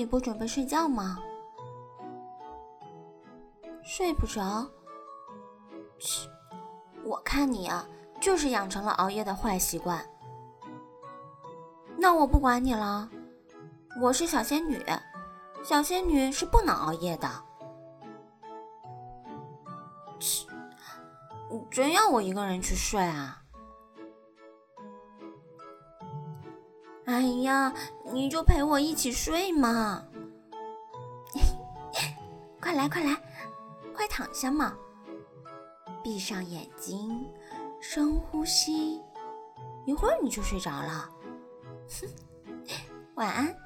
你不准备睡觉吗？睡不着？切，我看你啊，就是养成了熬夜的坏习惯。那我不管你了，我是小仙女，小仙女是不能熬夜的。切，你真要我一个人去睡啊？哎呀，你就陪我一起睡嘛！快来快来，快躺下嘛！闭上眼睛，深呼吸，一会儿你就睡着了。晚安。